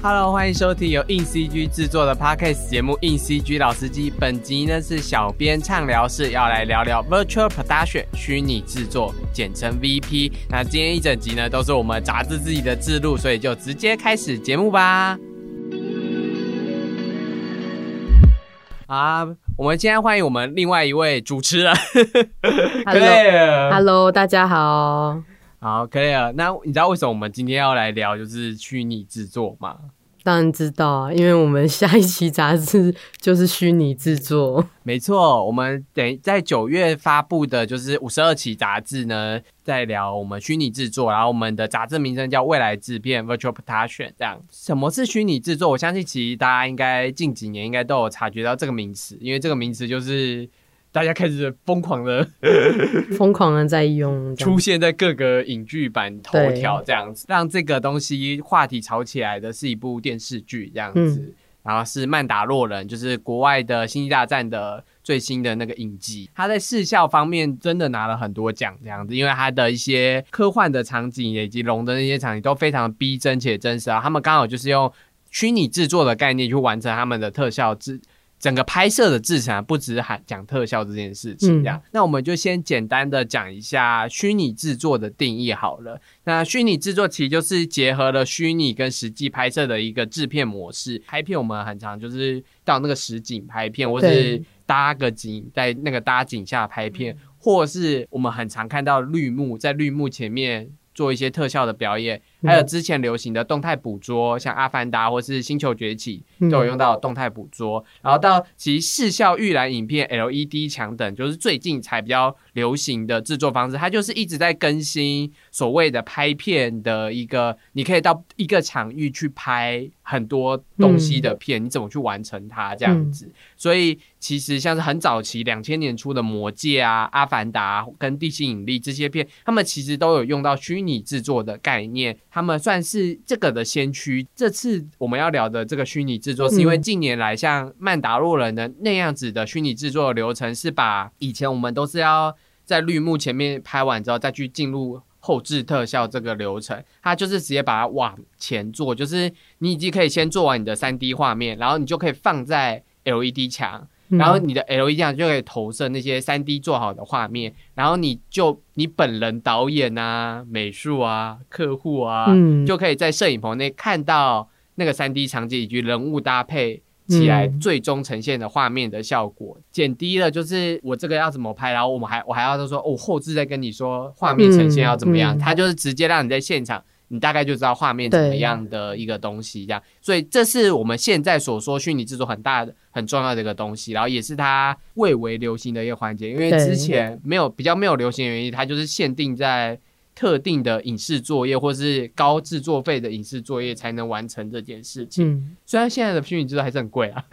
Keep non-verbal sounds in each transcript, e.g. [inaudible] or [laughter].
Hello，欢迎收听由硬 CG 制作的 Podcast 节目《硬 CG 老司机》。本集呢是小编畅聊室，要来聊聊 Virtual Production 虚拟制作，简称 VP。那今天一整集呢都是我们杂志自己的制录，所以就直接开始节目吧。啊，我们今天欢迎我们另外一位主持人 Hello，Hello，[laughs] 大家好。好，Claire，那你知道为什么我们今天要来聊就是虚拟制作吗？当然知道啊，因为我们下一期杂志就是虚拟制作。没错，我们等在九月发布的就是五十二期杂志呢，在聊我们虚拟制作，然后我们的杂志名称叫未来制片 （Virtual Production）。这样，什么是虚拟制作？我相信其实大家应该近几年应该都有察觉到这个名词，因为这个名词就是大家开始疯狂的 [laughs] 疯狂的在用，出现在各个影剧版头条这样子，让这个东西话题炒起来的是一部电视剧这样子。嗯然后是《曼达洛人》，就是国外的《星际大战》的最新的那个影集。它在视效方面真的拿了很多奖，这样子，因为它的一些科幻的场景以及龙的那些场景都非常逼真且真实啊。他们刚好就是用虚拟制作的概念去完成他们的特效制。整个拍摄的制程不只喊讲特效这件事情，这样，那我们就先简单的讲一下虚拟制作的定义好了。那虚拟制作其实就是结合了虚拟跟实际拍摄的一个制片模式。拍片我们很常就是到那个实景拍片，或是搭个景在那个搭景下拍片，或是我们很常看到绿幕，在绿幕前面做一些特效的表演。还有之前流行的动态捕捉，像《阿凡达》或是《星球崛起》都有用到动态捕捉。然后到其实视效预览影片、LED 墙等，就是最近才比较流行的制作方式。它就是一直在更新所谓的拍片的一个，你可以到一个场域去拍很多东西的片，你怎么去完成它这样子。所以其实像是很早期两千年初的《魔戒》啊、《阿凡达》跟《地心引力》这些片，他们其实都有用到虚拟制作的概念。他们算是这个的先驱。这次我们要聊的这个虚拟制作，是因为近年来像《曼达洛人》的那样子的虚拟制作的流程，是把以前我们都是要在绿幕前面拍完之后，再去进入后置特效这个流程，它就是直接把它往前做，就是你已经可以先做完你的三 D 画面，然后你就可以放在 LED 墙。然后你的 LED 墙就可以投射那些三 D 做好的画面，然后你就你本人导演啊、美术啊、客户啊，嗯。就可以在摄影棚内看到那个三 D 场景以及人物搭配起来最终呈现的画面的效果，减低了就是我这个要怎么拍，然后我们还我还要说哦后置再跟你说画面呈现要怎么样，嗯嗯。它就是直接让你在现场。你大概就知道画面怎么样的一个东西，这样，所以这是我们现在所说虚拟制作很大的、很重要的一个东西，然后也是它蔚为流行的一个环节。因为之前没有比较没有流行的原因，它就是限定在特定的影视作业或是高制作费的影视作业才能完成这件事情。嗯，虽然现在的虚拟制作还是很贵啊，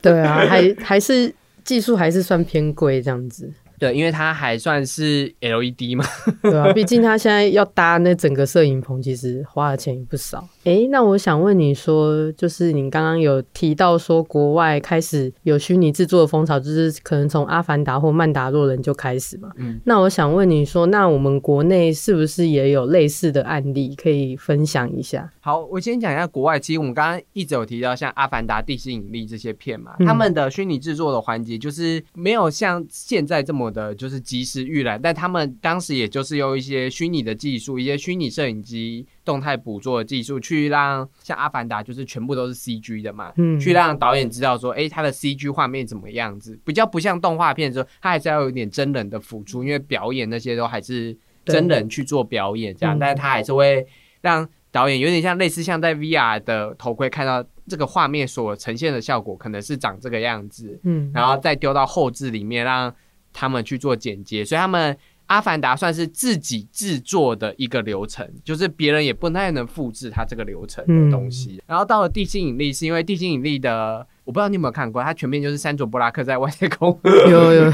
对啊，还 [laughs] 还是技术还是算偏贵这样子，对，因为它还算是 LED 嘛。[laughs] 对啊，毕竟它现在要搭那整个摄影棚，其实花的钱也不少。诶，那我想问你说，就是你刚刚有提到说国外开始有虚拟制作的风潮，就是可能从《阿凡达》或《曼达洛人》就开始嘛？嗯，那我想问你说，那我们国内是不是也有类似的案例可以分享一下？好，我先讲一下国外。其实我们刚刚一直有提到像《阿凡达》《地心引力》这些片嘛，嗯他们的虚拟制作的环节就是没有像现在这么的，就是及时预览，但他们当时也就是用一些虚拟的技术，一些虚拟摄影机动态捕捉的技术，去让像《阿凡达》就是全部都是 CG 的嘛，嗯。去让导演知道说，诶，他的 CG 画面怎么样子，比较不像动画片的时候，他还是要有一点真人的辅助，因为表演那些都还是真人去做表演这样，嗯。但是他还是会让导演有点像类似像在 VR 的头盔看到这个画面所呈现的效果，可能是长这个样子，嗯，然后再丢到后置里面让他们去做剪接，所以他们。阿凡达算是自己制作的一个流程，就是别人也不太能复制它这个流程的东西。然后到了地心引力，是因为地心引力的，我不知道你有没有看过，它全面就是三卓布拉克在外太空有 [laughs] 有，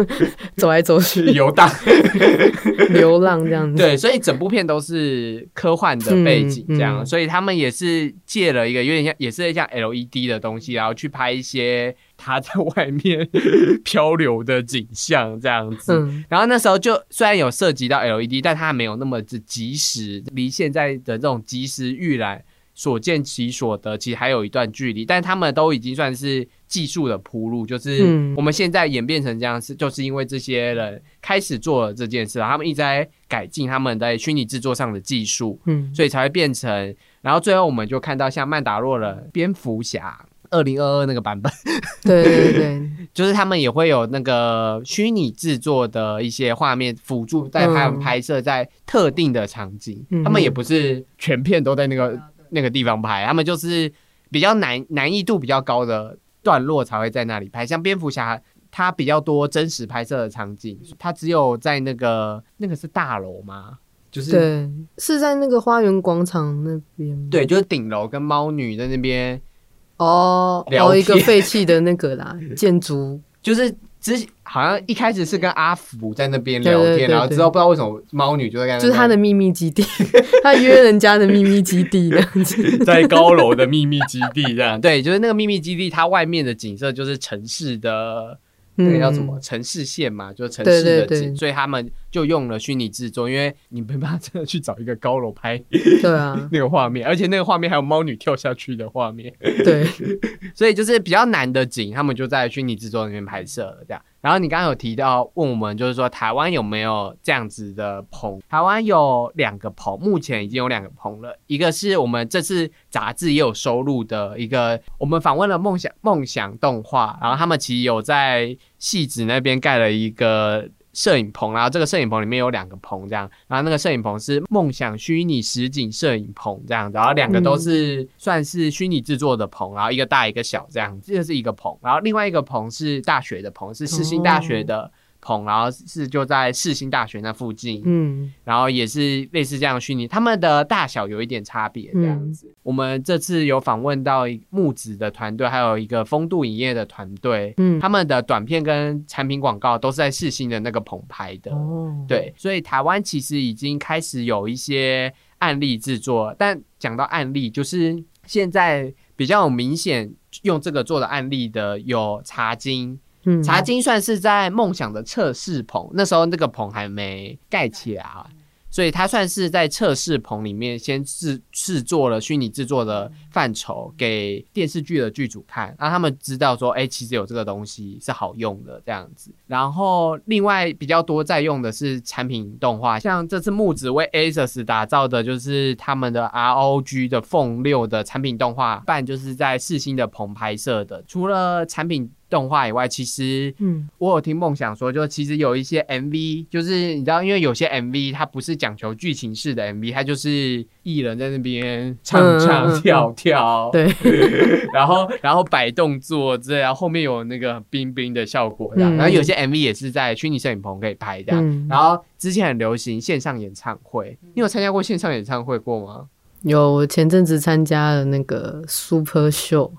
[laughs] 走来走去。游荡，[laughs] 流浪这样子，对，所以整部片都是科幻的背景，这样，嗯嗯所以他们也是借了一个有点像，也是像 LED 的东西，然后去拍一些他在外面 [laughs] 漂流的景象，这样子。嗯然后那时候就虽然有涉及到 LED，但它没有那么的及时，离现在的这种及时预览所见其所得，其实还有一段距离，但他们都已经算是技术的铺路，就是嗯我们现在演变成这样是，就是因为这些人开始做了这件事，他们一直在改进他们在虚拟制作上的技术，嗯，所以才会变成，然后最后我们就看到像曼达洛人、蝙蝠侠。二零二二那个版本，对对对，[laughs] 就是他们也会有那个虚拟制作的一些画面辅助，在他们嗯拍摄在特定的场景，嗯他们也不是全片都在那个那个地方拍，他们就是比较难难易度比较高的段落才会在那里拍，像蝙蝠侠。它比较多真实拍摄的场景，它只有在那个那个是大楼吗？就是对，是在那个花园广场那边。对，就是顶楼跟猫女在那边，哦聊哦，一个废弃的那个啦，[laughs] 建筑。就是之前好像一开始是跟阿福在那边聊天，对对对然后之后不知道为什么猫女就在那就是他的秘密基地，他约人家的秘密基地这样子。[laughs] 在高楼的秘密基地这样。对，就是那个秘密基地，它外面的景色就是城市的。那个叫什么？城市线嘛，就是城市的景，所以他们就用了虚拟制作，因为你没办法真的去找一个高楼拍对啊，[laughs] 那个画面，而且那个画面还有猫女跳下去的画面，对，所以就是比较难的景，他们就在虚拟制作里面拍摄了这样。然后你刚刚有提到问我们，就是说台湾有没有这样子的棚？台湾有两个棚，目前已经有两个棚了。一个是我们这次杂志也有收录的一个，我们访问了梦想梦想动画，然后他们其实有在戏子那边盖了一个。摄影棚，然后这个摄影棚里面有两个棚，这样，然后那个摄影棚是梦想虚拟实景摄影棚这样子，然后两个都是算是虚拟制作的棚，然后一个大一个小这样，这是一个棚，然后另外一个棚是大学的棚，是世新大学的棚，然后是就在世新大学那附近，嗯。然后也是类似这样的虚拟，他们的大小有一点差别这样子。我们这次有访问到木子的团队，还有一个风度影业的团队，嗯，他们的短片跟产品广告都是在世新的那个棚拍的。哦，对，所以台湾其实已经开始有一些案例制作，但讲到案例，就是现在比较有明显用这个做的案例的有茶经，嗯，茶经算是在梦想的测试棚，那时候那个棚还没盖起来啊，所以它算是在测试棚里面先制制作了虚拟制作的范畴给电视剧的剧组看，让他们知道说，哎、其实有这个东西是好用的这样子。然后另外比较多在用的是产品动画，像这次木子为 ASUS 打造的就是他们的 ROG 的凤六的产品动画，办就是在四星的棚拍摄的。除了产品动画以外，其实嗯。我有听梦想说，就其实有一些 MV，就是你知道，因为有些 MV 它不是讲求剧情式的 MV，它就是艺人在那边唱唱嗯跳跳，对，[laughs] 然后然后摆动作之类，然后后面有那个冰冰的效果这样，嗯。然后有些 MV 也是在虚拟摄影棚可以拍这样。嗯。然后之前很流行线上演唱会，你有参加过线上演唱会过吗？有我前阵子参加了那个 Super Show，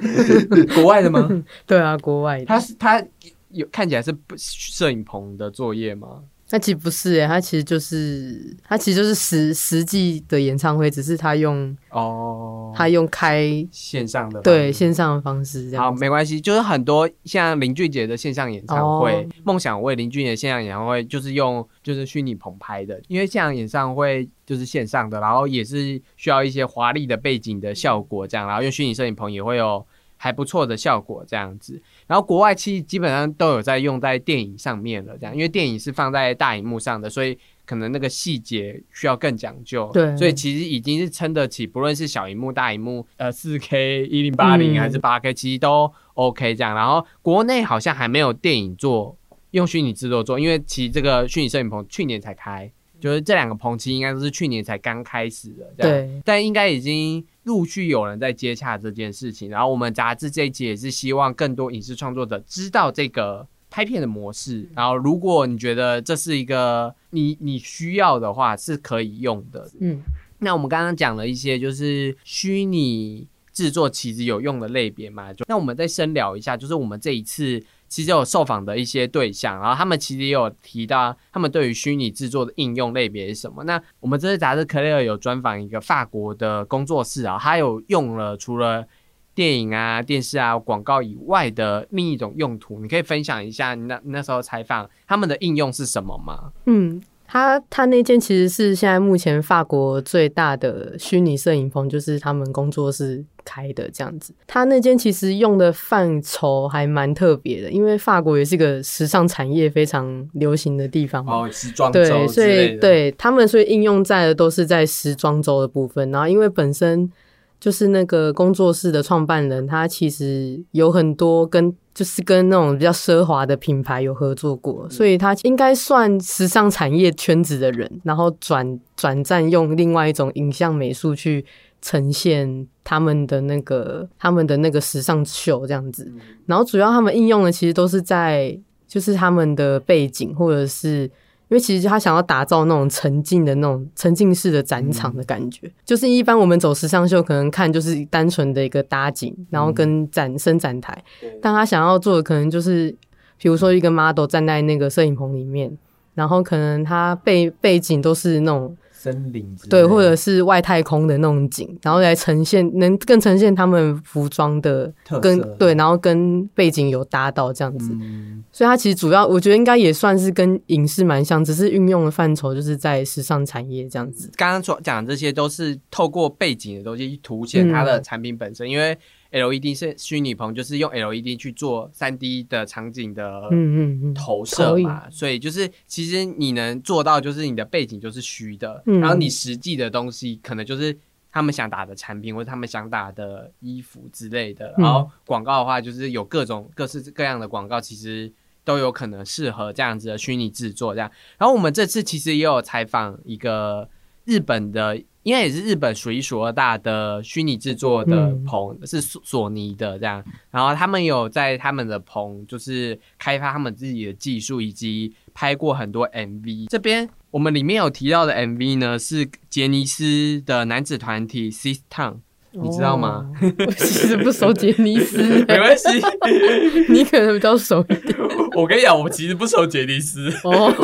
[laughs] 国外的吗？[laughs] 对啊，国外的。他是他有看起来是摄影棚的作业吗？它其实不是诶，它其实就是它其实就是实实际的演唱会，只是他用哦，他用开线上的对线上的方式这好，样好。没关系，就是很多像林俊杰的线上演唱会哦，梦、想为林俊杰线上演唱会就是用就是虚拟棚拍的，因为线上演唱会就是线上的，然后也是需要一些华丽的背景的效果这样，然后用虚拟摄影棚也会有还不错的效果这样子。然后国外其实基本上都有在用在电影上面了，这样，因为电影是放在大荧幕上的，所以可能那个细节需要更讲究。对所以其实已经是撑得起，不论是小荧幕、大荧幕，呃，四 K、一零八零嗯还是八 K，其实都 OK 这样。然后国内好像还没有电影做用虚拟制作做，因为其实这个虚拟摄影棚去年才开。就是这两个棚期应该都是去年才刚开始的，对但应该已经陆续有人在接洽这件事情。然后我们杂志这一期也是希望更多影视创作者知道这个拍片的模式。然后如果你觉得这是一个你你需要的话，是可以用的。嗯那我们刚刚讲了一些就是虚拟制作其实有用的类别嘛，就那我们再深聊一下，就是我们这一次其实有受访的一些对象，然后他们其实也有提到他们对于虚拟制作的应用类别是什么。那我们这次杂志 Clare 有专访一个法国的工作室啊，他有用了除了电影啊、电视啊、广告以外的另一种用途，你可以分享一下你那那时候采访他们的应用是什么吗？嗯，他他那间其实是现在目前法国最大的虚拟摄影棚，就是他们工作室开的这样子。他那间其实用的范畴还蛮特别的，因为法国也是个时尚产业非常流行的地方嘛。哦，时装对，周所以对他们所以应用在的都是在时装周的部分。然后因为本身就是那个工作室的创办人，他其实有很多跟就是跟那种比较奢华的品牌有合作过，所以他应该算时尚产业圈子的人，然后转转战用另外一种影像美术去呈现他们的那个他们的那个时尚秀这样子。然后主要他们应用的其实都是在就是他们的背景或者是。因为其实他想要打造那种沉浸的那种沉浸式的展场的感觉，就是一般我们走时尚秀可能看就是单纯的一个搭景，然后跟展伸展台，但他想要做的可能就是，比如说一个 model 站在那个摄影棚里面，然后可能他背背景都是那种森林对，或者是外太空的那种景，然后来呈现能更呈现他们服装的跟对，然后跟背景有搭到这样子，嗯。所以它其实主要我觉得应该也算是跟影视蛮像，只是运用的范畴就是在时尚产业这样子。刚刚所讲的这些都是透过背景的东西去凸显它的产品本身，因为 LED 是虚拟棚，就是用 LED 去做三 D 的场景的嗯嗯嗯，投射嘛，所以就是其实你能做到，就是你的背景就是虚的，嗯然后你实际的东西可能就是他们想打的产品或者他们想打的衣服之类的，嗯然后广告的话就是有各种各式各样的广告，其实。都有可能适合这样子的虚拟制作，这样。然后我们这次其实也有采访一个日本的，应该也是日本数一数二大的虚拟制作的嗯棚，是索索尼的这样。然后他们有在他们的棚，就是开发他们自己的技术，以及拍过很多 MV。这边我们里面有提到的 MV 呢，是杰尼斯的男子团体 Six Town，你知道吗？哦？我其实不熟杰尼斯，[laughs] 没关系，[laughs] 你可能比较熟一点我跟你讲，我其实不熟杰尼斯，哦。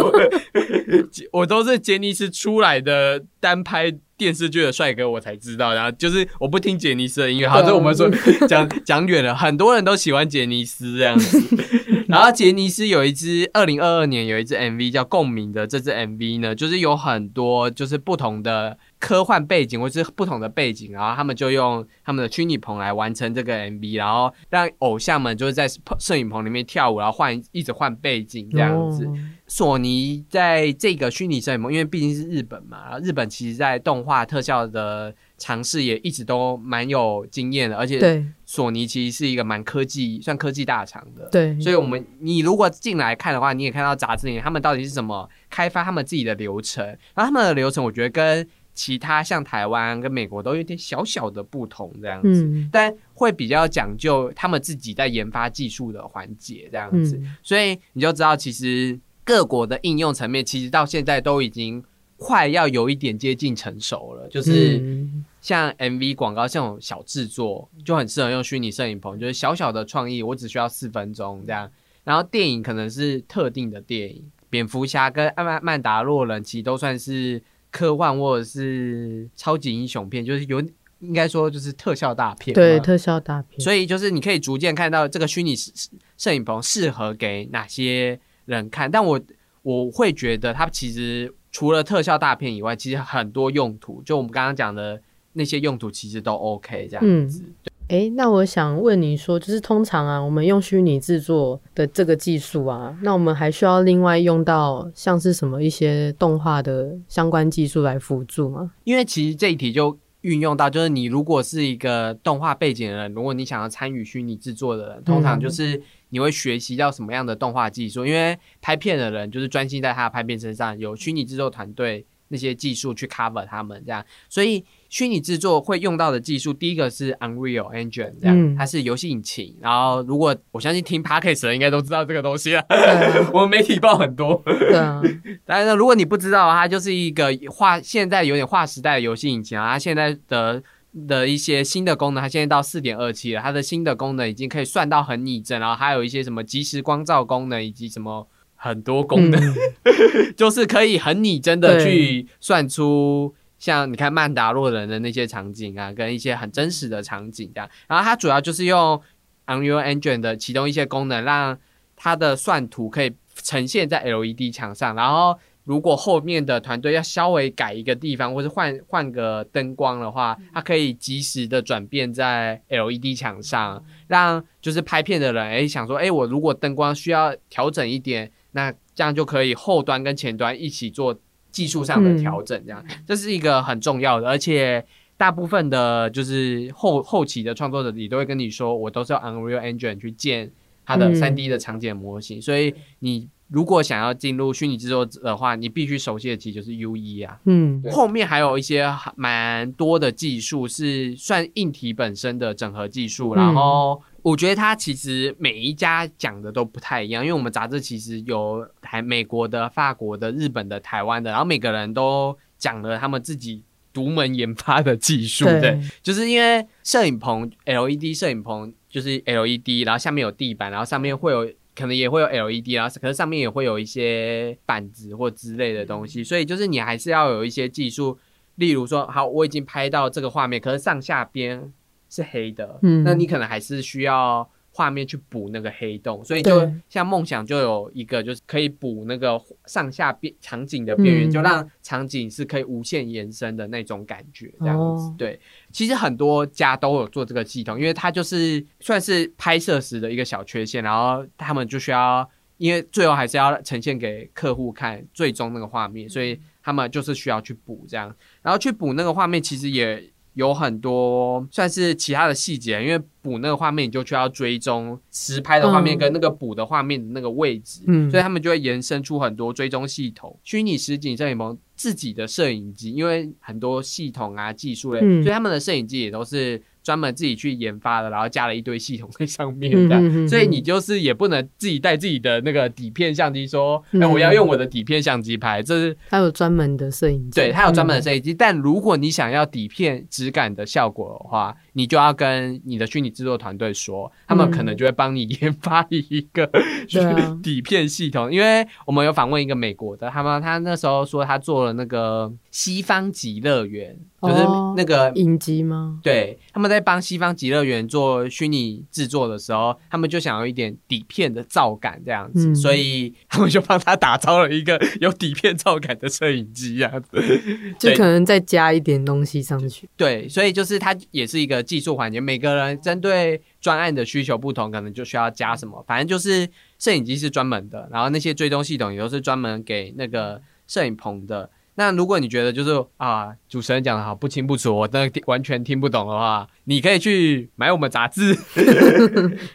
我都是杰尼斯出来的单拍电视剧的帅哥，我才知道。然后就是我不听杰尼斯的音乐，好，对啊这我们说讲讲远了，很多人都喜欢杰尼斯这样子。[laughs] 然后杰尼斯有一支二零二二年有一支 MV 叫《共鸣》的，这支 MV 呢，就是有很多就是不同的科幻背景或是不同的背景，然后他们就用他们的虚拟棚来完成这个 MV，然后让偶像们就是在摄影棚里面跳舞，然后换一直换背景这样子。哦索尼在这个虚拟摄影棚，因为毕竟是日本嘛，然后日本其实在动画特效的尝试也一直都蛮有经验的，而且索尼其实是一个蛮科技算科技大厂的。对，所以，我们你如果进来看的话，你也看到杂志里面他们到底是怎么开发他们自己的流程，然后他们的流程，我觉得跟其他像台湾跟美国都有点小小的不同，这样子。嗯但会比较讲究他们自己在研发技术的环节，这样子。嗯所以你就知道，其实各国的应用层面，其实到现在都已经快要有一点接近成熟了。就是嗯像 MV 广告这种小制作，就很适合用虚拟摄影棚，就是小小的创意，我只需要四分钟这样。然后电影可能是特定的电影，蝙蝠侠跟曼曼达洛人其实都算是科幻或者是超级英雄片，就是有应该说就是特效大片。对特效大片，所以就是你可以逐渐看到这个虚拟摄摄影棚适合给哪些人看，但我我会觉得它其实除了特效大片以外，其实很多用途，就我们刚刚讲的那些用途，其实都 OK 这样子。诶，那我想问你说，就是通常啊，我们用虚拟制作的这个技术啊，那我们还需要另外用到像是什么一些动画的相关技术来辅助吗？因为其实这一题就运用到，就是你如果是一个动画背景的人，如果你想要参与虚拟制作的人，通常就是你会学习到什么样的动画技术，因为拍片的人就是专心在他的拍片身上，有虚拟制作团队那些技术去 cover 他们这样，所以虚拟制作会用到的技术，第一个是 Unreal Engine 这样，嗯它是游戏引擎，然后如果我相信听 Podcast 的人应该都知道这个东西了，啊，[laughs] 我们媒体报很多。对啊，当然呢，如果你不知道，它就是一个划现在有点划时代的游戏引擎啊。它现在的的一些新的功能，它现在到四点二七了，它的新的功能已经可以算到很拟真，然后还有一些什么即时光照功能，以及什么很多功能，嗯 [laughs] 就是可以很拟真的去算出。像你看曼达洛人的那些场景啊，跟一些很真实的场景这样，然后它主要就是用 Unreal Engine 的其中一些功能，让它的算图可以呈现在 LED 墙上，然后如果后面的团队要稍微改一个地方，或是换换个灯光的话，它可以及时的转变在 LED 墙上，让就是拍片的人哎想说，哎，我如果灯光需要调整一点，那这样就可以后端跟前端一起做技术上的调整，这样这是一个很重要的，而且大部分的就是后后期的创作者，你都会跟你说，我都是要 Unreal Engine 去建它的三 D 的场景模型，所以你。如果想要进入虚拟制作的话，你必须熟悉的其实就是 U E 啊。嗯，后面还有一些蛮多的技术是算硬体本身的整合技术。然后我觉得它其实每一家讲的都不太一样，因为我们杂志其实有台美国的、法国的、日本的、台湾的，然后每个人都讲了他们自己独门研发的技术。对，就是因为摄影棚 L E D 摄影棚就是 L E D，然后下面有地板，然后上面会有。可能也会有 LED 啊，可是上面也会有一些板子或之类的东西，所以就是你还是要有一些技术，例如说，好，我已经拍到这个画面，可是上下边是黑的，嗯，那你可能还是需要。画面去补那个黑洞，所以就像梦想就有一个，就是可以补那个上下边场景的边缘，就让场景是可以无限延伸的那种感觉，这样子。对，其实很多家都有做这个系统，因为它就是算是拍摄时的一个小缺陷，然后他们就需要，因为最后还是要呈现给客户看最终那个画面，所以他们就是需要去补这样，然后去补那个画面，其实也。有很多算是其他的细节，因为补那个画面，你就需要追踪实拍的画面跟那个补的画面的那个位置，所以他们就会延伸出很多追踪系统。虚拟实景摄影棚自己的摄影机，因为很多系统啊技术类，所以他们的摄影机也都是。专门自己去研发的，然后加了一堆系统在上面的，所以你就是也不能自己带自己的那个底片相机，说哎我要用我的底片相机拍，这是它有专门的摄影机，对，它有专门的摄影机。但如果你想要底片质感的效果的话，你就要跟你的虚拟制作团队说，他们可能就会帮你研发一个 [laughs] 底片系统。因为我们有访问一个美国的，他们他那时候说他做了那个西方极乐园。就是那个影机吗？对，他们在帮西方极乐园做虚拟制作的时候，他们就想要一点底片的照感这样子，所以他们就帮他打造了一个有底片照感的摄影机这样子，[laughs] 就可能再加一点东西上去。对，所以就是它也是一个技术环节，每个人针对专案的需求不同，可能就需要加什么。反正就是摄影机是专门的，然后那些追踪系统也都是专门给那个摄影棚的。那如果你觉得就是啊，主持人讲的好不清不楚，我真的完全听不懂的话，你可以去买我们杂志。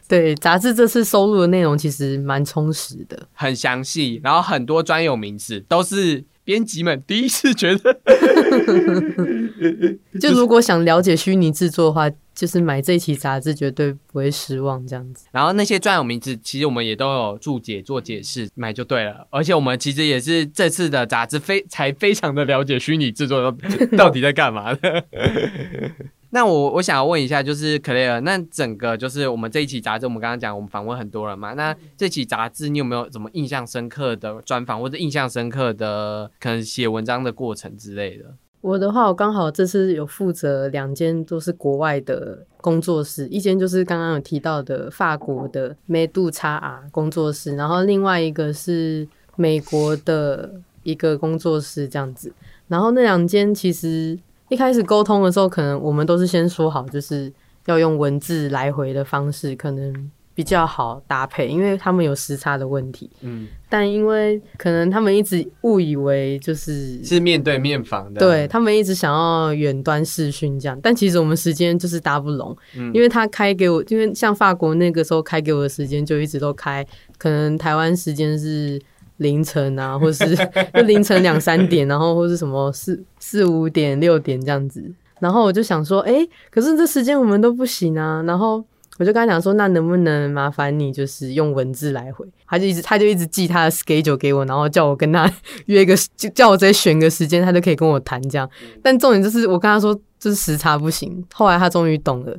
对，杂志这次收录的内容其实蛮充实的，[laughs] 很详细，然后很多专有名词都是。编辑们第一次觉得，[laughs] 就如果想了解虚拟制作的话，就是买这一期杂志绝对不会失望。这样子，然后那些专有名字，其实我们也都有注解做解释，买就对了。而且我们其实也是这次的杂志非才非常的了解虚拟制作到底在干嘛的。那我我想要问一下，就是 Clare，那整个就是我们这一期杂志，我们刚刚讲我们访问很多人嘛，那这期杂志你有没有什么印象深刻的专访，或者印象深刻的可能写文章的过程之类的？我的话，我刚好这次有负责两间都是国外的工作室，一间就是刚刚有提到的法国的梅杜叉 R 工作室，然后另外一个是美国的一个工作室这样子，然后那两间其实。一开始沟通的时候，可能我们都是先说好，就是要用文字来回的方式，可能比较好搭配，因为他们有时差的问题。嗯，但因为可能他们一直误以为就是是面对面访的，对他们一直想要远端视讯这样，但其实我们时间就是搭不拢，嗯因为他开给我，因为像法国那个时候开给我的时间就一直都开，可能台湾时间是。凌晨啊，[laughs] 或是 [laughs] 就凌晨两三点，然后或是什么四四五点、六点这样子，然后我就想说，哎，可是这时间我们都不行啊。然后我就跟他讲说，那能不能麻烦你就是用文字来回？他就一直他就一直寄他的 schedule 给我，然后叫我跟他约个，就叫我直接选个时间，他就可以跟我谈这样。但重点就是我跟他说，就是时差不行。后来他终于懂了，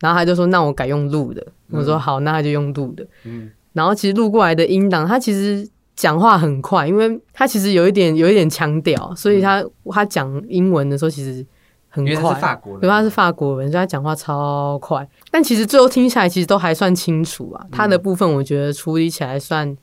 然后他就说，那我改用录的。我说好，那他就用录的。嗯，然后其实录过来的音档，他其实。讲话很快，因为他其实有一点有一点腔调，所以他他讲英文的时候其实很快。因为他是法国人，因为他是法国人，所以他讲话超快。但其实最后听起来，其实都还算清楚啊。他的部分我觉得处理起来算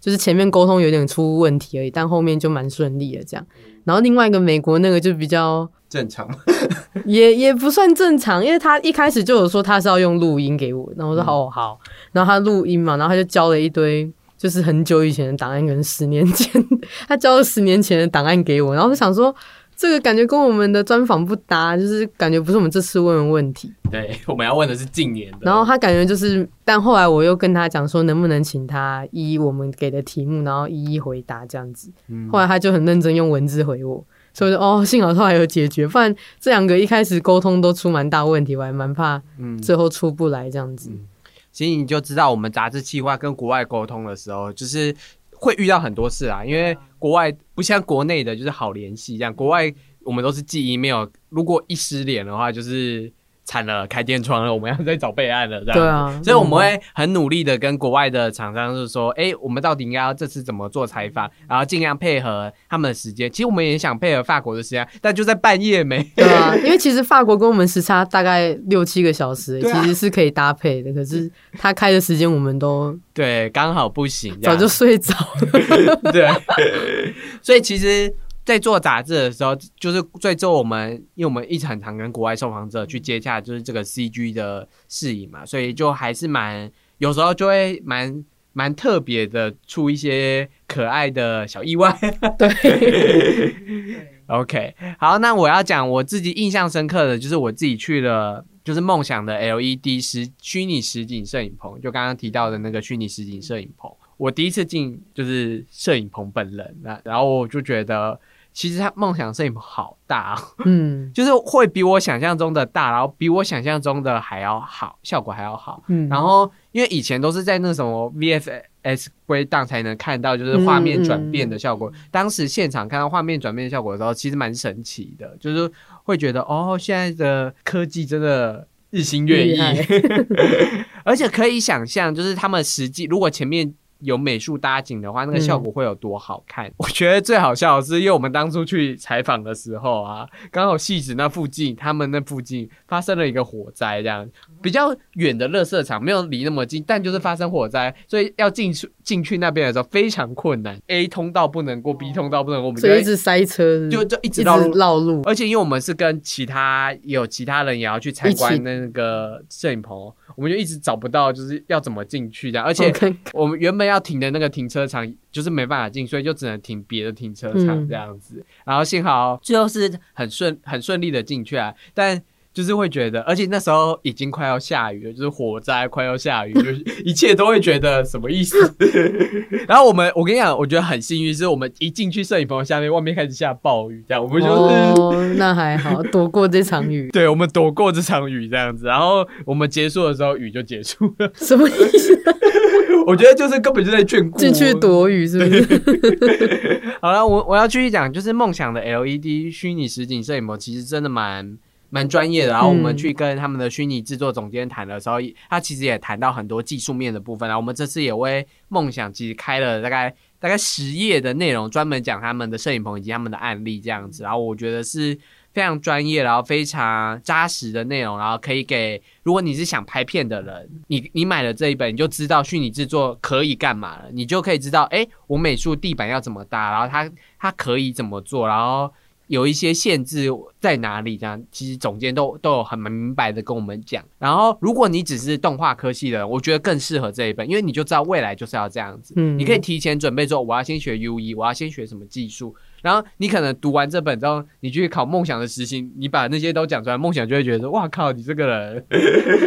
就是前面沟通有点出问题而已，但后面就蛮顺利的这样。然后另外一个美国那个就比较正常，[laughs] 也也不算正常，因为他一开始就有说他是要用录音给我，然后我说哦好，然后他录音嘛，然后他就教了一堆就是很久以前的档案，可能十年前 [laughs] 他交了十年前的档案给我，然后就想说。这个感觉跟我们的专访不搭，就是感觉不是我们这次问的问题。对，我们要问的是近年的。然后他感觉就是，但后来我又跟他讲说，能不能请他依我们给的题目，然后一一回答这样子。后来他就很认真用文字回我，所以说哦，幸好他还有解决，不然这两个一开始沟通都出蛮大问题，我还蛮怕，最后出不来这样子。其实你就知道，我们杂志计划跟国外沟通的时候，就是会遇到很多事啊，因为。国外不像国内的，就是好联系这样。国外我们都是寄 email，如果一失联的话，就是惨了，开天窗了，我们要再找备案了，这样。对啊，所以我们会很努力的跟国外的厂商就是说，哎，我们到底应该要这次怎么做采访，然后尽量配合他们的时间。其实我们也想配合法国的时间，但就在半夜没。对啊，因为其实法国跟我们时差大概六七个小时，其实是可以搭配的。可是他开的时间我们都。对，刚好不行，早就睡着了。[laughs] 对，所以其实，在做杂志的时候，就是最终我们，因为我们一直很常跟国外受访者去接洽，就是这个 CG 的事宜嘛，所以就还是蛮有时候就会蛮蛮特别的，出一些可爱的小意外。对，[laughs] OK，好，那我要讲我自己印象深刻的就是我自己去了。就是梦想的 LED 实虚拟实景摄影棚，就刚刚提到的那个虚拟实景摄影棚。我第一次进就是摄影棚本人，那然后我就觉得，其实他梦想摄影棚好大，嗯，[laughs] 就是会比我想象中的大，然后比我想象中的还要好，效果还要好。嗯，然后因为以前都是在那什么 VFS 归档才能看到，就是画面转变的效果。当时现场看到画面转变的效果的时候，其实蛮神奇的，就是。会觉得哦，现在的科技真的日新月异，[laughs] 而且可以想象，就是他们实际如果前面。有美术搭景的话，那个效果会有多好看？我觉得最好笑的是，因为我们当初去采访的时候啊，刚好戏子那附近，他们那附近发生了一个火灾，这样比较远的热色场，没有离那么近，但就是发生火灾，所以要进去进去那边的时候非常困难。A 通道不能过，B 通道不能过，我们就一直塞车，就就一直绕绕路。而且因为我们是跟其他有其他人也要去参观那个摄影棚，我们就一直找不到就是要怎么进去这样。而且我们原本。要停的那个停车场就是没办法进，所以就只能停别的停车场这样子。然后幸好最后是很顺很顺利的进去啊，但。就是会觉得，而且那时候已经快要下雨了，就是火灾快要下雨，就是一切都会觉得什么意思。[laughs] 然后我们，我跟你讲，我觉得很幸运，是我们一进去摄影棚下面，外面开始下暴雨，这样我们就是哦，那还好躲过这场雨。[laughs] 对，我们躲过这场雨这样子，然后我们结束的时候雨就结束了，什么意思？[laughs] 我觉得就是根本就在眷顾进去躲雨，是不是？好了，我我要继续讲，就是梦想的 LED 虚拟实景摄影棚，其实真的蛮。蛮专业的，然后我们去跟他们的虚拟制作总监谈的时候，他其实也谈到很多技术面的部分。然后我们这次也为梦想其实开了大概大概十页的内容，专门讲他们的摄影棚以及他们的案例这样子。然后我觉得是非常专业，然后非常扎实的内容，然后可以给如果你是想拍片的人，你你买了这一本，你就知道虚拟制作可以干嘛了，你就可以知道，哎，我美术地板要怎么搭，然后它它可以怎么做，然后。有一些限制在哪里？这样其实总监都都有很明白的跟我们讲。然后，如果你只是动画科系的，我觉得更适合这一本，因为你就知道未来就是要这样子。嗯，你可以提前准备说，我要先学 U E，我要先学什么技术。然后你可能读完这本之后，你去考梦想的实习，你把那些都讲出来，梦想就会觉得哇靠，你这个人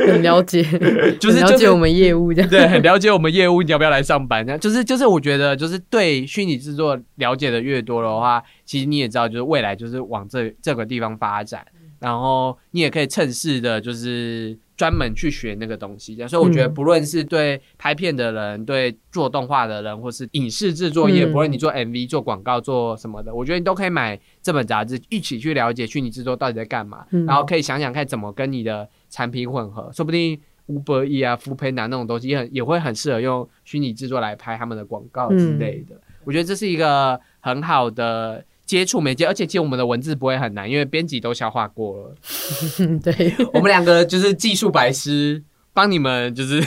很了解，[laughs] 就是了解我们业务这样。对，很了解我们业务，你要不要来上班？这样就是就是，我觉得就是对虚拟制作了解的越多的话，其实你也知道，就是未来就是往这这个地方发展。然后你也可以趁势的，就是专门去学那个东西。所以我觉得，不论是对拍片的人，对做动画的人，或是影视制作业，不论你做 MV、做广告、做什么的，我觉得你都可以买这本杂志，一起去了解虚拟制作到底在干嘛。然后可以想想看怎么跟你的产品混合，说不定 Uber E 啊、f o o p a n 那种东西也很也会很适合用虚拟制作来拍他们的广告之类的。我觉得这是一个很好的。接触媒介，而且其实我们的文字不会很难，因为编辑都消化过了。[laughs] 对，[laughs] 我们两个就是技术白痴，帮你们就是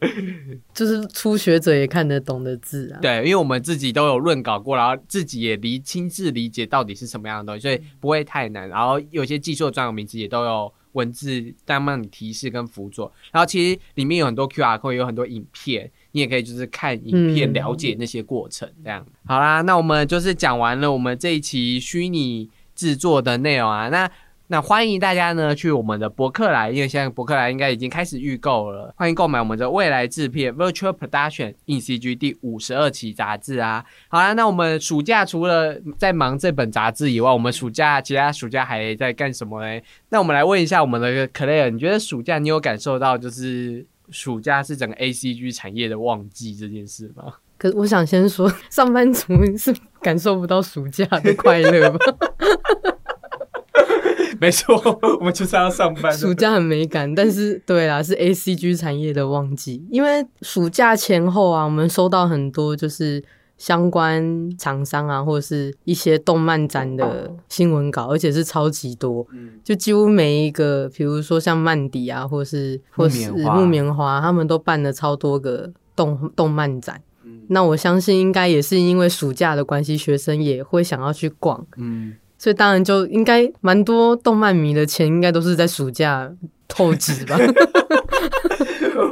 [laughs] 就是初学者也看得懂的字啊。对，因为我们自己都有论稿过，然后自己也理亲自理解到底是什么样的东西，所以不会太难。然后有些技术的专有名词也都有文字在帮你提示跟辅佐。然后其实里面有很多 QR code，有很多影片，你也可以就是看影片嗯了解那些过程。这样好啦，那我们就是讲完了我们这一期虚拟制作的内容啊，那。那欢迎大家呢去我们的博客来，因为现在博客来应该已经开始预购了，欢迎购买我们的未来制片 Virtual Production in CG 第五十二期杂志啊。好啦，那我们暑假除了在忙这本杂志以外，我们暑假其他暑假还在干什么呢？那我们来问一下我们的 Clare，你觉得暑假你有感受到就是暑假是整个 ACG 产业的旺季这件事吗？可我想先说，上班族是感受不到暑假的快乐吧？[laughs] [laughs] 没错，我们就是要上班暑假很美感，但是对啦，是 A C G 产业的旺季，因为暑假前后啊，我们收到很多就是相关厂商啊，或者是一些动漫展的新闻稿，而且是超级多，嗯。就几乎每一个，比如说像曼迪啊，或是或是木棉花他们都办了超多个动动漫展。嗯。那我相信应该也是因为暑假的关系，学生也会想要去逛，嗯，所以当然就应该蛮多动漫迷的钱，应该都是在暑假透支吧。[laughs]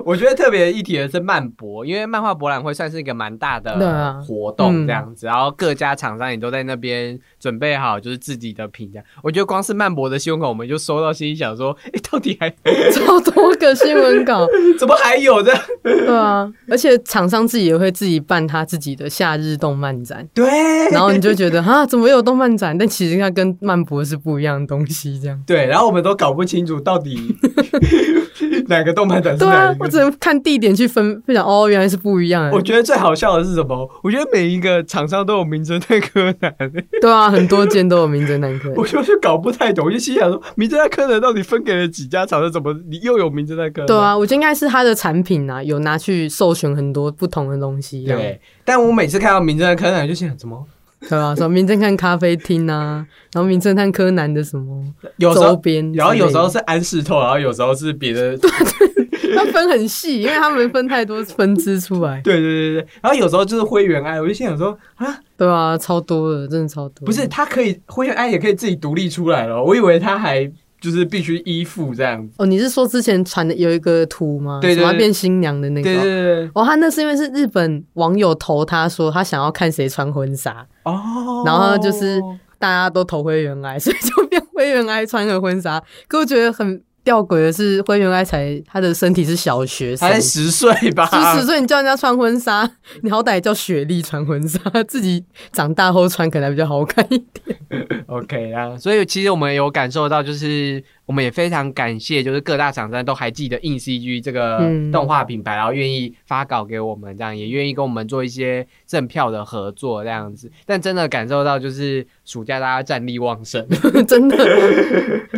我觉得特别一提的是漫博，因为漫画博览会算是一个蛮大的啊活动嗯这样子，然后各家厂商也都在那边准备好就是自己的品这样。我觉得光是漫博的新闻稿，我们就收到，心里想说，哎、到底还超多个新闻稿，[laughs] 怎么还有的？对啊，而且厂商自己也会自己办他自己的夏日动漫展，对，然后你就觉得啊，怎么有动漫展？但其实它跟漫博是不一样的东西，这样。对，然后我们都搞不清楚到底 [laughs] 哪个动漫展是对啊我只。能看地点去分，不想哦，原来是不一样的。我觉得最好笑的是什么？我觉得每一个厂商都有名侦探柯南，对啊，很多间都有名侦探柯南 [laughs] 我就是搞不太懂。我就心想说，名侦探柯南到底分给了几家厂商？怎么你又有名侦探柯南？对啊，我觉得应该是他的产品啊，有拿去授权很多不同的东西，对，但我每次看到名侦探柯南，就心想怎么 [laughs] 对吧？什么名侦探咖啡厅啊，然后名侦探柯南的什么有时候，周边然后有时候是安室透，然后有时候是别的，对它分很细，因为他们分太多分支出来，[laughs] 对对对对，然后有时候就是灰原哀，我就心想说啊，对啊，超多的，真的超多。不是他可以灰原哀也可以自己独立出来了，我以为他还就是必须依附这样子。哦，你是说之前传的有一个图吗？对对对什么变新娘的那个？对对对对，哦，他那是因为是日本网友投他说他想要看谁穿婚纱，哦，然后就是大家都投灰原来，所以就变灰原来穿个婚纱。可我觉得很吊诡的是，灰原哀才他的身体是小学生才，十岁吧，十十岁你叫人家穿婚纱，你好歹叫雪莉穿婚纱，自己长大后穿可能还比较好看一点。[laughs] OK 啊，所以其实我们有感受到，就是我们也非常感谢，就是各大厂商都还记得硬 CG 这个嗯动画品牌，然后愿意发稿给我们，这样也愿意跟我们做一些赠票的合作这样子。但真的感受到，就是暑假大家战力旺盛，[laughs] 真的，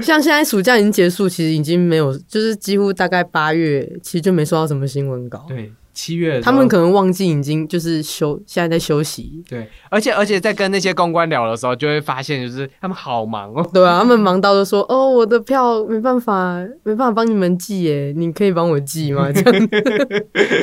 像现在暑假已经结束，其实已经没有，就是几乎大概八月，其实就没收到什么新闻稿。对，七月他们可能忘记已经就是休，现在在休息。对，而且而且在跟那些公关聊的时候，就会发现，就是他们好忙哦。对啊，他们忙到都说：“哦，我的票没办法，没办法帮你们寄耶，你可以帮我寄吗？”这 [laughs] 样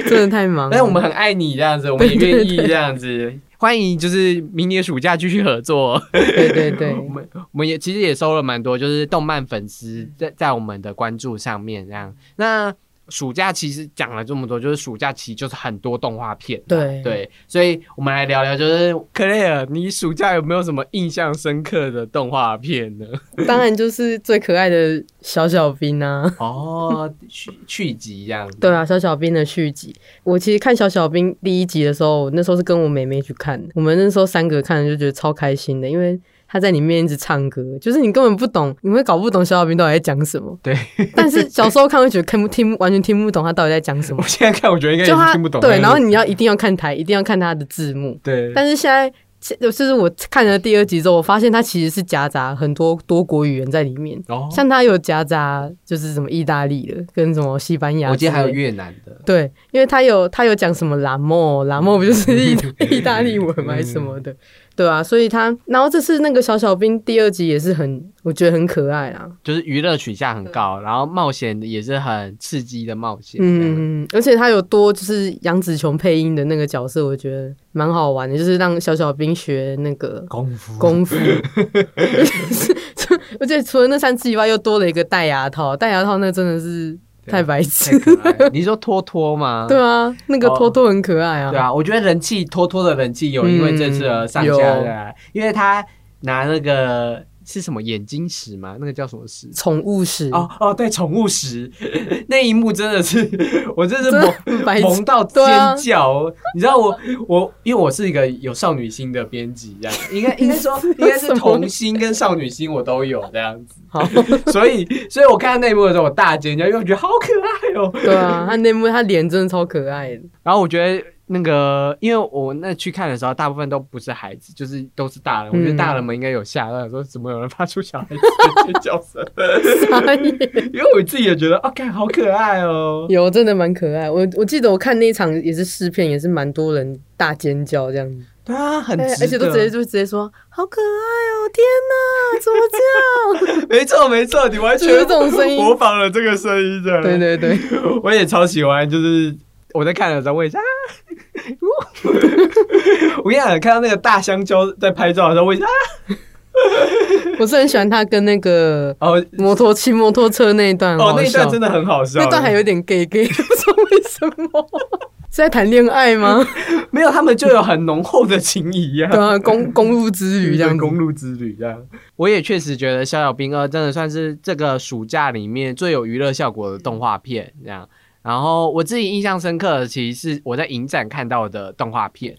真的太忙了。但是我们很爱你这样子，我们也愿意这样子。欢迎，就是明年暑假继续合作。对对对，[laughs] 我们我们也其实也收了蛮多，就是动漫粉丝在在我们的关注上面这样。那暑假其实讲了这么多，就是暑假期就是很多动画片啊、对对，所以我们来聊聊，就是克莱尔，你暑假有没有什么印象深刻的动画片呢？[laughs] [laughs] 当然就是最可爱的小小兵啊。哦，续续集这样子。对啊，小小兵的续集，我其实看小小兵第一集的时候，那时候是跟我妹妹去看的，我们那时候三个看就觉得超开心的，因为他在里面一直唱歌，就是你根本不懂，你会搞不懂小小兵到底在讲什么。对，但是小时候看会觉得看不听，完全听不懂他到底在讲什么我。现在看，我觉得应该也就是他听不懂。对，然后你要一定要看台，一定要看他的字幕。对，但是现在，就是我看了第二集之后，我发现它其实是夹杂很多多国语言在里面，哦，像它有夹杂就是什么意大利的，跟什么西班牙，我记得还有。越南的。对，因为他有他有讲什么拉莫，拉莫不就是意大 [laughs] 意大利文吗？还是什么的？对啊，所以他，然后这次那个小小兵第二集也是很，我觉得很可爱啊。就是娱乐取向很高，然后冒险也是很刺激的冒险。嗯，嗯，而且他有多就是杨紫琼配音的那个角色，我觉得蛮好玩的，就是让小小兵学那个功夫功夫。[laughs] [laughs] [laughs] 而且除了那三次以外，又多了一个戴牙套，戴牙套那真的是。太白痴！你说托托吗？[laughs] 对啊，那个托托很可爱啊。对啊，我觉得人气托托的人气有因为这次而上下来，因为他拿那个。是什么眼睛石吗？那个叫什么石？宠物石哦哦，对，宠物石 [laughs] 那一幕真的是，我真是萌萌到尖叫。你知道我我因为我是一个有少女心的编辑，这样应该应该说 [laughs] 应该是童心跟少女心我都有这样子。好，所以所以我看到那一幕的时候，我大尖叫，因为我觉得好可爱哦。对啊，他那幕他脸真的超可爱的。然后我觉得。那个，因为我那去看的时候，大部分都不是孩子，就是都是大人。我觉得大人们应该有吓到，说怎么有人发出小孩子的叫声？[laughs] 因为我自己也觉得，啊，看好可爱哦，有真的蛮可爱。我我记得我看那一场也是试片，也是蛮多人大尖叫这样子。对啊，很而且都直接就直接说好可爱哦！天哪，怎么这样？[laughs] 没错没错，你完全这种声音模仿了这个声音的。对对对，我也超喜欢，就是我在看的时候，我也啊。[laughs] 我跟你讲，看到那个大香蕉在拍照的时候，我啊，[laughs] 我是很喜欢他跟那个哦摩托骑摩托车那一段哦，那一段真的很好笑，那段还有点 gay gay，不知道为什么 [laughs] 是在谈恋爱吗？没有，他们就有很浓厚的情谊呀，对啊，公公路之旅这样，公路之旅这样。我也确实觉得《小小兵二》真的算是这个暑假里面最有娱乐效果的动画片，这样。然后我自己印象深刻的，其实是我在影展看到的动画片。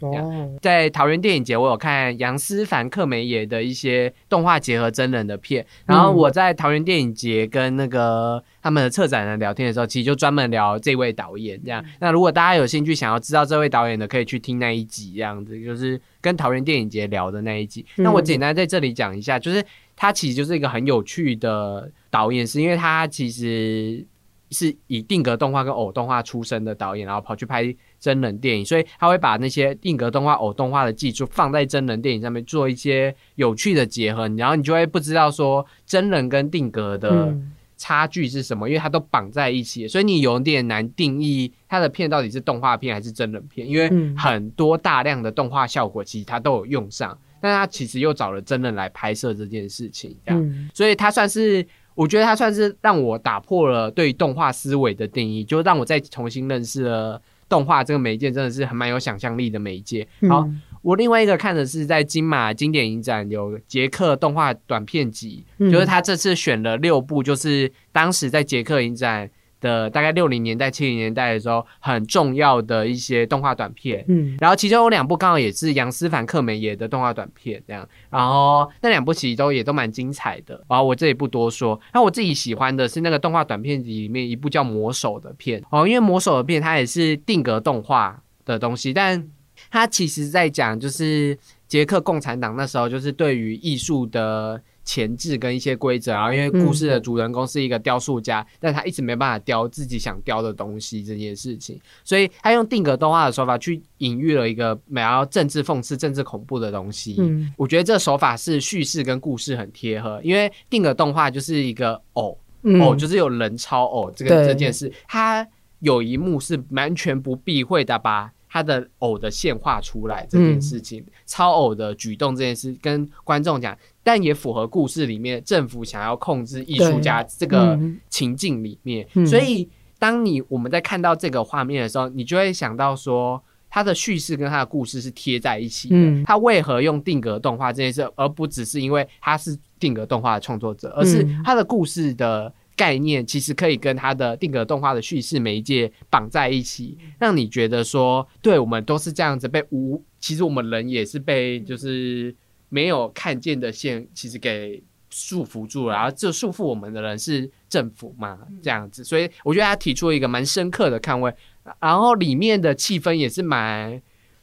在桃园电影节，我有看杨思凡、克梅耶的一些动画结合真人的片。然后我在桃园电影节跟那个他们的策展人聊天的时候，其实就专门聊这位导演这样。那如果大家有兴趣想要知道这位导演的，可以去听那一集，这样子就是跟桃园电影节聊的那一集。那我简单在这里讲一下，就是他其实就是一个很有趣的导演，是因为他其实。是以定格动画跟偶动画出身的导演，然后跑去拍真人电影，所以他会把那些定格动画、偶动画的技术放在真人电影上面做一些有趣的结合，然后你就会不知道说真人跟定格的差距是什么，因为它都绑在一起，所以你有点难定义它的片到底是动画片还是真人片，因为很多大量的动画效果其实它都有用上，但他其实又找了真人来拍摄这件事情，这样，所以他算是。我觉得它算是让我打破了对动画思维的定义，就让我再重新认识了动画这个媒介，真的是很蛮有想象力的媒介。好，我另外一个看的是在金马经典影展有捷克动画短片集，就是他这次选了六部，就是当时在捷克影展。的大概六零年代、七零年代的时候，很重要的一些动画短片，嗯，然后其中有两部刚好也是杨思凡、克梅耶的动画短片，这样，然后那两部其实都也都蛮精彩的，然后我这里不多说。那我自己喜欢的是那个动画短片里面一部叫《魔手》的片，哦，因为《魔手》的片它也是定格动画的东西，但它其实在讲就是捷克共产党那时候就是对于艺术的。前置跟一些规则啊，因为故事的主人公是一个雕塑家，但他一直没办法雕自己想雕的东西这件事情，所以他用定格动画的手法去隐喻了一个美要政治讽刺、政治恐怖的东西。嗯，我觉得这手法是叙事跟故事很贴合，因为定格动画就是一个偶偶，就是有人超偶这个这件事，他有一幕是完全不避讳的把。他的偶的线画出来这件事情，超偶的举动这件事，跟观众讲，但也符合故事里面政府想要控制艺术家这个情境里面。所以，当你我们在看到这个画面的时候，你就会想到说，他的叙事跟他的故事是贴在一起的。他为何用定格动画这件事，而不只是因为他是定格动画的创作者，而是他的故事的。概念其实可以跟他的定格动画的叙事媒介绑在一起，让你觉得说，对我们都是这样子被无，其实我们人也是被就是没有看见的线，其实给束缚住了。然后这束缚我们的人是政府嘛，这样子。所以我觉得他提出了一个蛮深刻的看位，然后里面的气氛也是蛮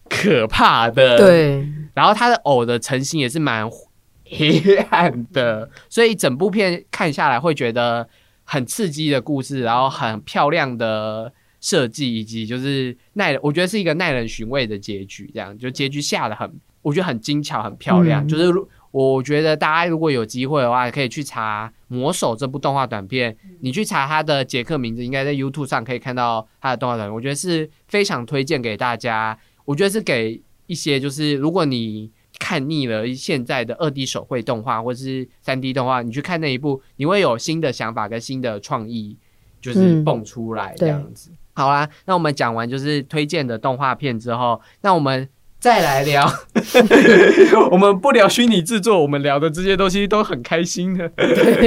可怕的。对，然后他的偶的成型也是蛮黑暗的，所以整部片看下来会觉得。很刺激的故事，然后很漂亮的设计，以及就是耐，我觉得是一个耐人寻味的结局。这样就结局下的很我觉得很精巧、很漂亮。嗯就是如我觉得大家如果有机会的话，可以去查《魔手》这部动画短片，你去查它的杰克名字，应该在 YouTube 上可以看到它的动画短片。我觉得是非常推荐给大家。我觉得是给一些就是如果你看腻了现在的二 D 手绘动画或是三 D 动画，你去看那一部，你会有新的想法跟新的创意，就是嗯蹦出来这对样子。好啦，那我们讲完就是推荐的动画片之后，那我们再来聊，[laughs] 我们不聊虚拟制作，我们聊的这些东西都很开心的。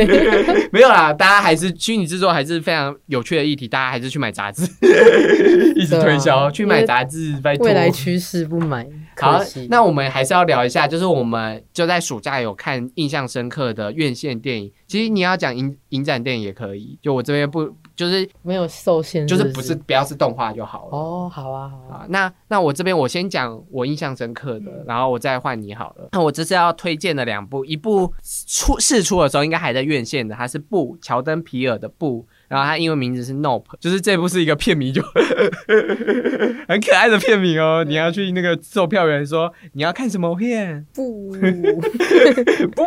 [laughs] 没有啦，大家还是虚拟制作还是非常有趣的议题，大家还是去买杂志，[laughs] 一直推销，啊去买杂志。未来趋势不买，好。，那我们还是要聊一下，就是我们就在暑假有看印象深刻的院线电影。其实你要讲影影展电影也可以，就我这边不就是没有受限，就是是不是不要是动画就好了。哦，好啊，好啊，啊，那那我这边我先讲我印象深刻的，然后我再换你好了。那我这次要推荐的两部，一部出试出的时候应该还在院线的，它是布乔登皮尔的布，然后它英文名字是 Nope，就是这部是一个片名就 [laughs] 很可爱的片名哦。你要去那个售票员说你要看什么片，不，[laughs] 不，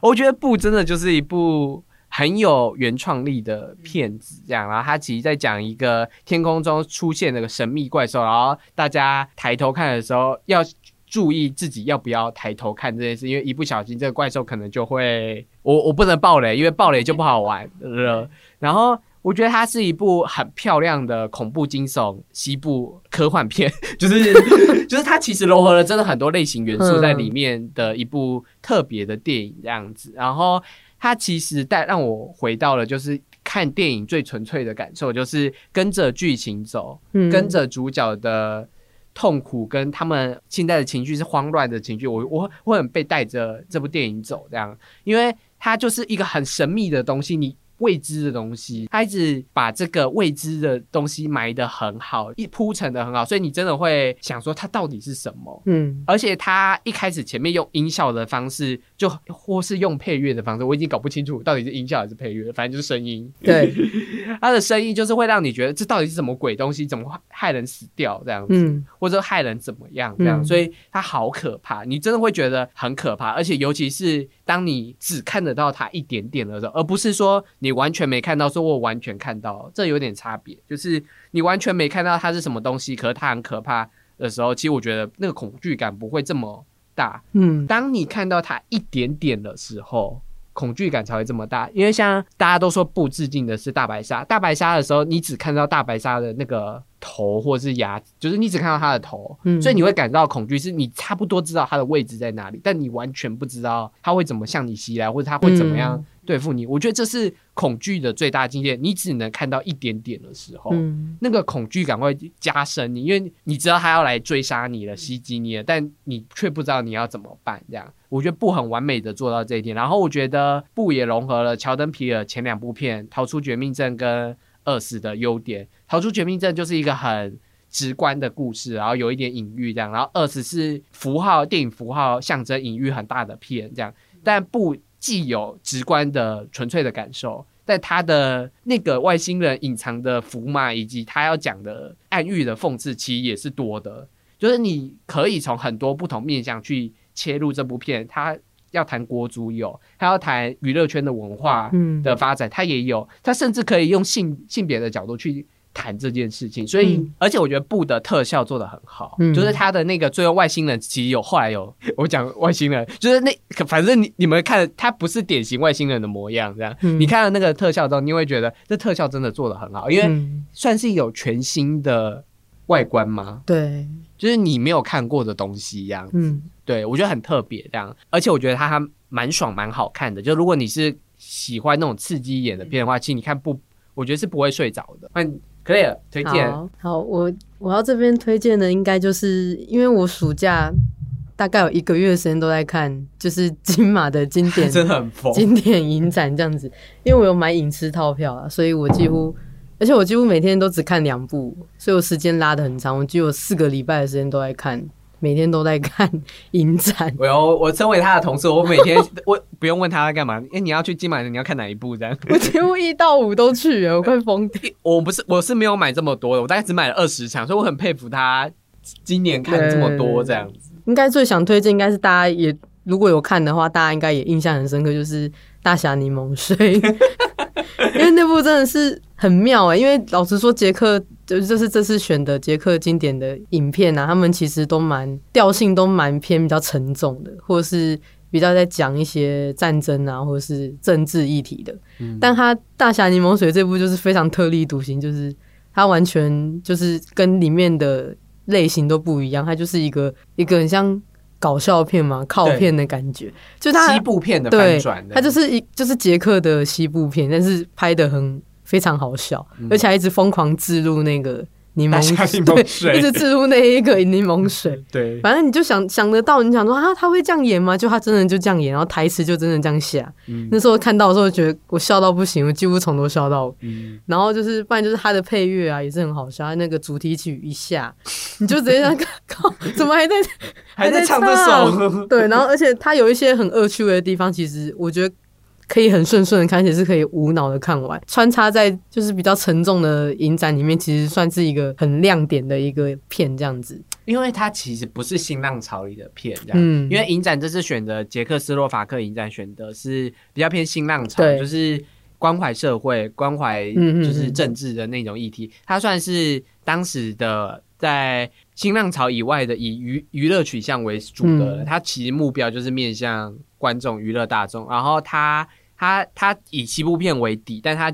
我觉得不真的就是一部很有原创力的片子，这样。然后它其实在讲一个天空中出现那个神秘怪兽，然后大家抬头看的时候要注意自己要不要抬头看这件事，因为一不小心这个怪兽可能就会，我我不能爆雷，因为爆雷就不好玩了。然后。我觉得它是一部很漂亮的恐怖惊悚西部科幻片，就是 [laughs] 就是它其实融合了真的很多类型元素在里面的一部特别的电影这样子。然后它其实带让我回到了就是看电影最纯粹的感受，就是跟着剧情走，嗯跟着主角的痛苦跟他们现在的情绪是慌乱的情绪，我我我很被带着这部电影走这样，因为它就是一个很神秘的东西，你。未知的东西，他一直把这个未知的东西埋得很好，一铺陈的很好，所以你真的会想说它到底是什么？嗯而且他一开始前面用音效的方式，就或是用配乐的方式，我已经搞不清楚到底是音效还是配乐，反正就是声音。对，[laughs] 他的声音就是会让你觉得这到底是什么鬼东西，怎么害人死掉这样子，嗯或者害人怎么样这样，嗯所以它好可怕，你真的会觉得很可怕。而且尤其是当你只看得到它一点点的时候，而不是说你完全没看到，说我完全看到，这有点差别。就是你完全没看到它是什么东西，可是它很可怕的时候，其实我觉得那个恐惧感不会这么大。嗯当你看到它一点点的时候，恐惧感才会这么大。因为像大家都说不致敬的是大白鲨，大白鲨的时候，你只看到大白鲨的那个头或是牙，就是你只看到它的头，嗯所以你会感到恐惧，是你差不多知道它的位置在哪里，但你完全不知道它会怎么向你袭来，或者它会怎么样对付你。我觉得这是恐惧的最大境界，你只能看到一点点的时候。嗯那个恐惧感会加深你，因为你知道他要来追杀你了、袭击你了，但你却不知道你要怎么办。这样，我觉得不很完美的做到这一点。然后我觉得不也融合了乔登皮尔前两部片《逃出绝命镇》跟《饿死》的优点。《逃出绝命镇》就是一个很直观的故事，然后有一点隐喻这样。然后《饿死》是符号电影符号象征隐喻很大的片这样，但布既有直观的纯粹的感受。但他的那个外星人隐藏的符码，以及他要讲的暗喻的讽刺，其实也是多的。就是你可以从很多不同面向去切入这部片，他要谈国足有，他要谈娱乐圈的文化的发展，他也有，他甚至可以用性性别的角度去谈这件事情。所以，嗯而且我觉得布的特效做的很好，嗯就是他的那个最后外星人其实有后来有我讲外星人，就是那可反正你你们看他不是典型外星人的模样，这样、嗯你看了那个特效之后，你会觉得这特效真的做的很好，因为嗯算是有全新的外观吗？对，就是你没有看过的东西一样。嗯对我觉得很特别这样，而且我觉得它还蛮爽蛮好看的。就如果你是喜欢那种刺激一点的片的话，其实你看不，我觉得是不会睡着的。那 Claire 推荐，好，我我要这边推荐的应该就是因为我暑假大概有一个月的时间都在看，就是金马的经典 [laughs] 真的很疯。经典影展这样子，因为我有买影视套票啊，所以我几乎，而且我几乎每天都只看两部，所以我时间拉的很长，我只有四个礼拜的时间都在看，每天都在看影展。我有我身为他的同事，我每天 [laughs] 我不用问他在干嘛。哎、你要去金马，你要看哪一部？这样，我几乎一到五都去了，我快疯掉。[laughs] 我不是我是没有买这么多的，我大概只买了二十场，所以我很佩服他今年看这么多这样子。应该最想推荐，应该是大家也如果有看的话，大家应该也印象很深刻，就是《大侠柠檬水》，[laughs] 因为那部真的是很妙哎、因为老实说，杰克就是这是这次选的杰克经典的影片啊，他们其实都蛮调性都蛮偏比较沉重的，或者是比较在讲一些战争啊，或者是政治议题的。但他《大侠柠檬水》这部就是非常特立独行，就是它完全就是跟里面的类型都不一样，它就是一个一个很像搞笑片嘛，靠片的感觉，就它西部片的对翻转的，它就是一就是捷克的西部片，但是拍的很非常好笑，而且还一直疯狂置入那个柠檬水对，一直置入那一个柠檬水。[laughs] 对，反正你就想想得到，你想说啊，他会这样演吗？就他真的就这样演，然后台词就真的这样写。嗯那时候看到的时候，觉得我笑到不行，我几乎从头笑到尾。嗯，然后就是，不然就是他的配乐啊，也是很好笑。他那个主题曲一下，[laughs] 你就直接想，靠，怎么还在还在唱这首，[laughs] 对，然后而且他有一些很恶趣味的地方，其实我觉得可以很顺顺的看，而且是可以无脑的看完。穿插在就是比较沉重的影展里面，其实算是一个很亮点的一个片，这样子。因为它其实不是新浪潮里的片，这样。嗯因为影展这次选的捷克斯洛伐克影展选的是比较偏新浪潮，就是关怀社会、关怀就是嗯政治的那种议题。它算是当时的在新浪潮以外的以娱娱乐取向为主的，嗯它其实目标就是面向观众、娱乐大众。然后它他他以西部片为底，但他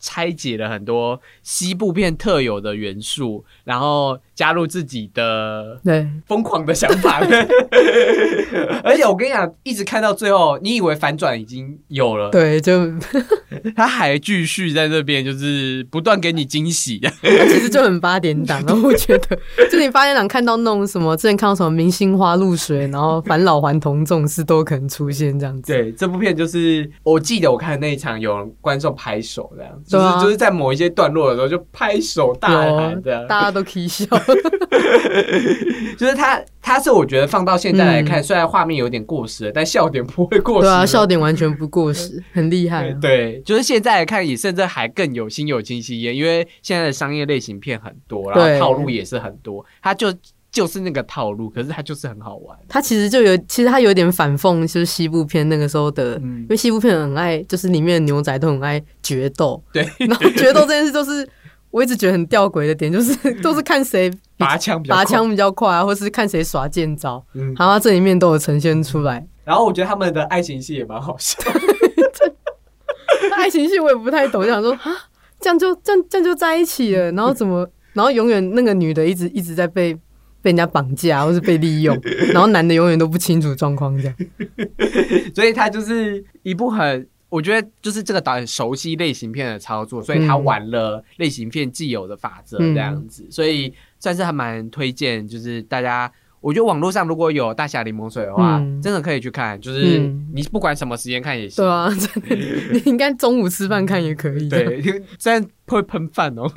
拆解了很多西部片特有的元素，然后加入自己的对，疯狂的想法。[laughs] 而且我跟你讲，一直看到最后，你以为反转已经有了，对，就 [laughs] 他还继续在那边，就是不断给你惊喜。它 [laughs] 其实就很八点档。然后我觉得，就你八点档看到那种什么，之前看到什么明星花露水，然后返老还童这种事都可能出现这样子。对，这部片就是我记得我看那一场有观众拍手这样，就是、啊就是在某一些段落的时候就拍手大喊这样，大家都可以笑。[laughs] 就是他他是我觉得放到现在来看，虽然画面有点过时了，但笑点不会过时。对啊，笑点完全不过时，[laughs] 很厉害、啊。对，就是现在来看，也甚至还更有心有清晰耶，因为现在的商业类型片很多，然后套路也是很多，他就就是那个套路，可是它就是很好玩。它其实就有，其实它有点反讽，就是西部片那个时候的，嗯。因为西部片很爱，就是里面的牛仔都很爱决斗，对，然后决斗这件事就是我一直觉得很吊诡的点，就是 [laughs] 都是看谁拔枪比较快，拔枪比较快啊，或是看谁耍剑招，嗯，然后它这里面都有呈现出来。然后我觉得他们的爱情戏也蛮好笑，[laughs] 爱情戏我也不太懂，就想说啊，这样就这样这样就在一起了，然后怎么，然后永远那个女的一直一直在被被人家绑架 [laughs] 或是被利用，然后男的永远都不清楚状况这样。[laughs] 所以他就是一部很。我觉得就是这个导演熟悉类型片的操作，所以他嗯玩了类型片既有的法则这样子，所以算是还蛮推荐，就是大家。我觉得网络上如果有大侠柠檬水的话，嗯真的可以去看，就是嗯你不管什么时间看也行。对啊，真的，你应该中午吃饭看也可以。对，[laughs] 虽然会喷饭哦。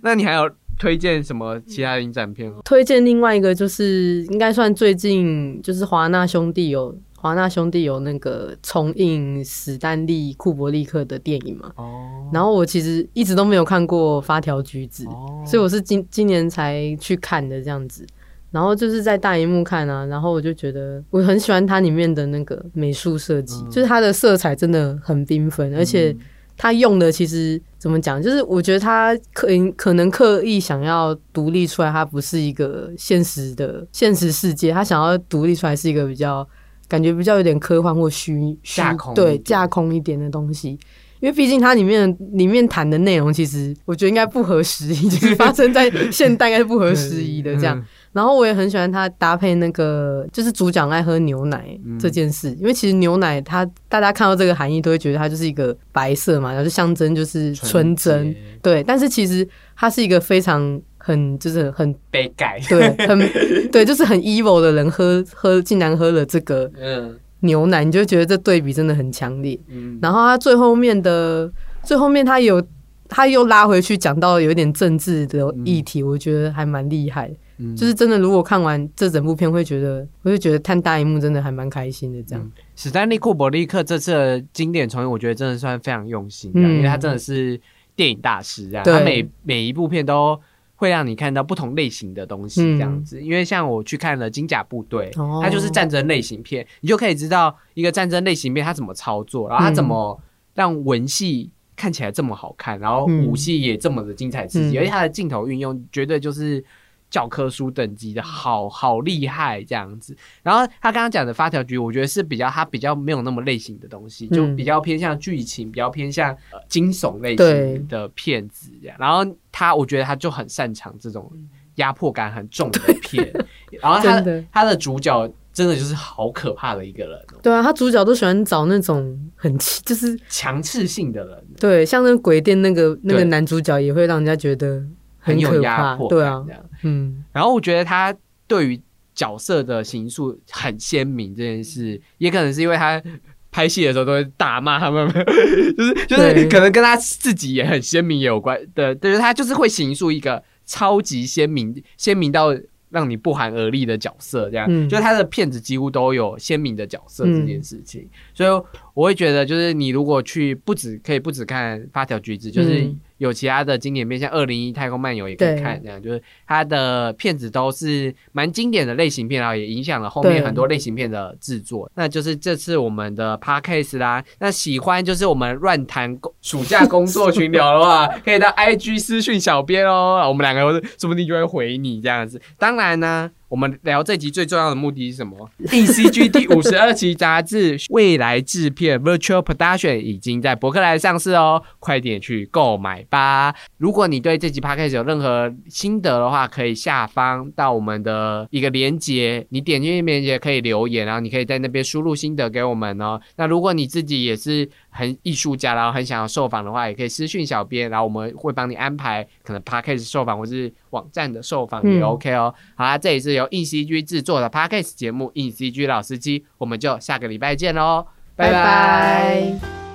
那你还有推荐什么其他影展片吗？推荐另外一个就是应该算最近就是华纳兄弟有华纳兄弟有那个重映史丹利库伯利克的电影嘛，哦，然后我其实一直都没有看过《发条橘子》哦。所以我是今今年才去看的这样子。然后就是在大荧幕看啊，然后我就觉得我很喜欢它里面的那个美术设计，就是它的色彩真的很缤纷，而且它用的其实怎么讲，就是我觉得他可可能刻意想要独立出来，它不是一个现实的现实世界，他想要独立出来是一个比较感觉比较有点科幻或虚虚对架空一点的东西。因为毕竟它里面里面谈的内容，其实我觉得应该不合时宜，[laughs] 就是发生在现代应该是不合时宜的这样。嗯然后我也很喜欢他搭配那个，就是主角爱喝牛奶嗯。这件事，因为其实牛奶它大家看到这个含义都会觉得它就是一个白色嘛，然后就象征就是纯真，洁。对。但是其实它是一个非常很就是很被改，对很 [laughs] 对，就是很 evil 的人喝喝竟然喝了这个嗯。牛奶，你就会觉得这对比真的很强烈。嗯，然后他最后面的最后面他有他又拉回去讲到有点政治的议题，我觉得还蛮厉害。的。嗯。就是真的，如果看完这整部片，会觉得我就觉得看大荧幕真的还蛮开心的。这样，史丹利库伯利克这次的经典重映，我觉得真的算非常用心这样，嗯。因为他真的是电影大师这样，他每每一部片都会让你看到不同类型的东西，这样子。因为像我去看了《金甲部队》，它就是战争类型片，你就可以知道一个战争类型片它怎么操作，然后它怎么让文戏看起来这么好看，然后武戏也这么的精彩刺激，而且它的镜头运用绝对就是。教科书等级的好好厉害这样子，然后他刚刚讲的发条局，我觉得是比较他比较没有那么类型的东西，就比较偏向剧情，比较偏向惊悚类型的片子这样。然后他我觉得他就很擅长这种压迫感很重的片，[laughs] 然后他他的主角真的就是好可怕的一个人。对啊，他主角都喜欢找那种很就是强势性的人。对，像那鬼店那个那个男主角也会让人家觉得。很有压迫，对啊，这样，嗯，然后我觉得他对于角色的形塑很鲜明这件事，也可能是因为他拍戏的时候都会大骂他们，[laughs] 就是就是可能跟他自己也很鲜明也有关的，就是他就是会形塑一个超级鲜明、鲜明到让你不寒而栗的角色，这样，就是他的片子几乎都有鲜明的角色这件事情，所以我会觉得，就是你如果去不止可以不止看发条橘子，就是。有其他的经典片，像《二零一太空漫游》也可以看，这样就是它的片子都是蛮经典的类型片，然后也影响了后面很多类型片的制作。那就是这次我们的 podcast 啦。那喜欢就是我们乱谈暑假工作群聊的话，可以到 IG 私讯小编哦，我们两个说不定就会回你这样子。当然呢。我们聊这集最重要的目的是什么？ECG [laughs] 第五十二期杂志未来制片 Virtual Production 已经在博客来上市哦，快点去购买吧！如果你对这集 Podcast 有任何心得的话，可以下方到我们的一个连接，你点进去链接可以留言，然后你可以在那边输入心得给我们哦。那如果你自己也是很艺术家，然后很想要受访的话，也可以私讯小编，然后我们会帮你安排可能 Podcast 受访或是网站的受访也 OK 哦。好啦，这里是。由硬 C G 制作的 Podcast 节目《硬 C G 老司机》，我们就下个礼拜见喽，拜拜。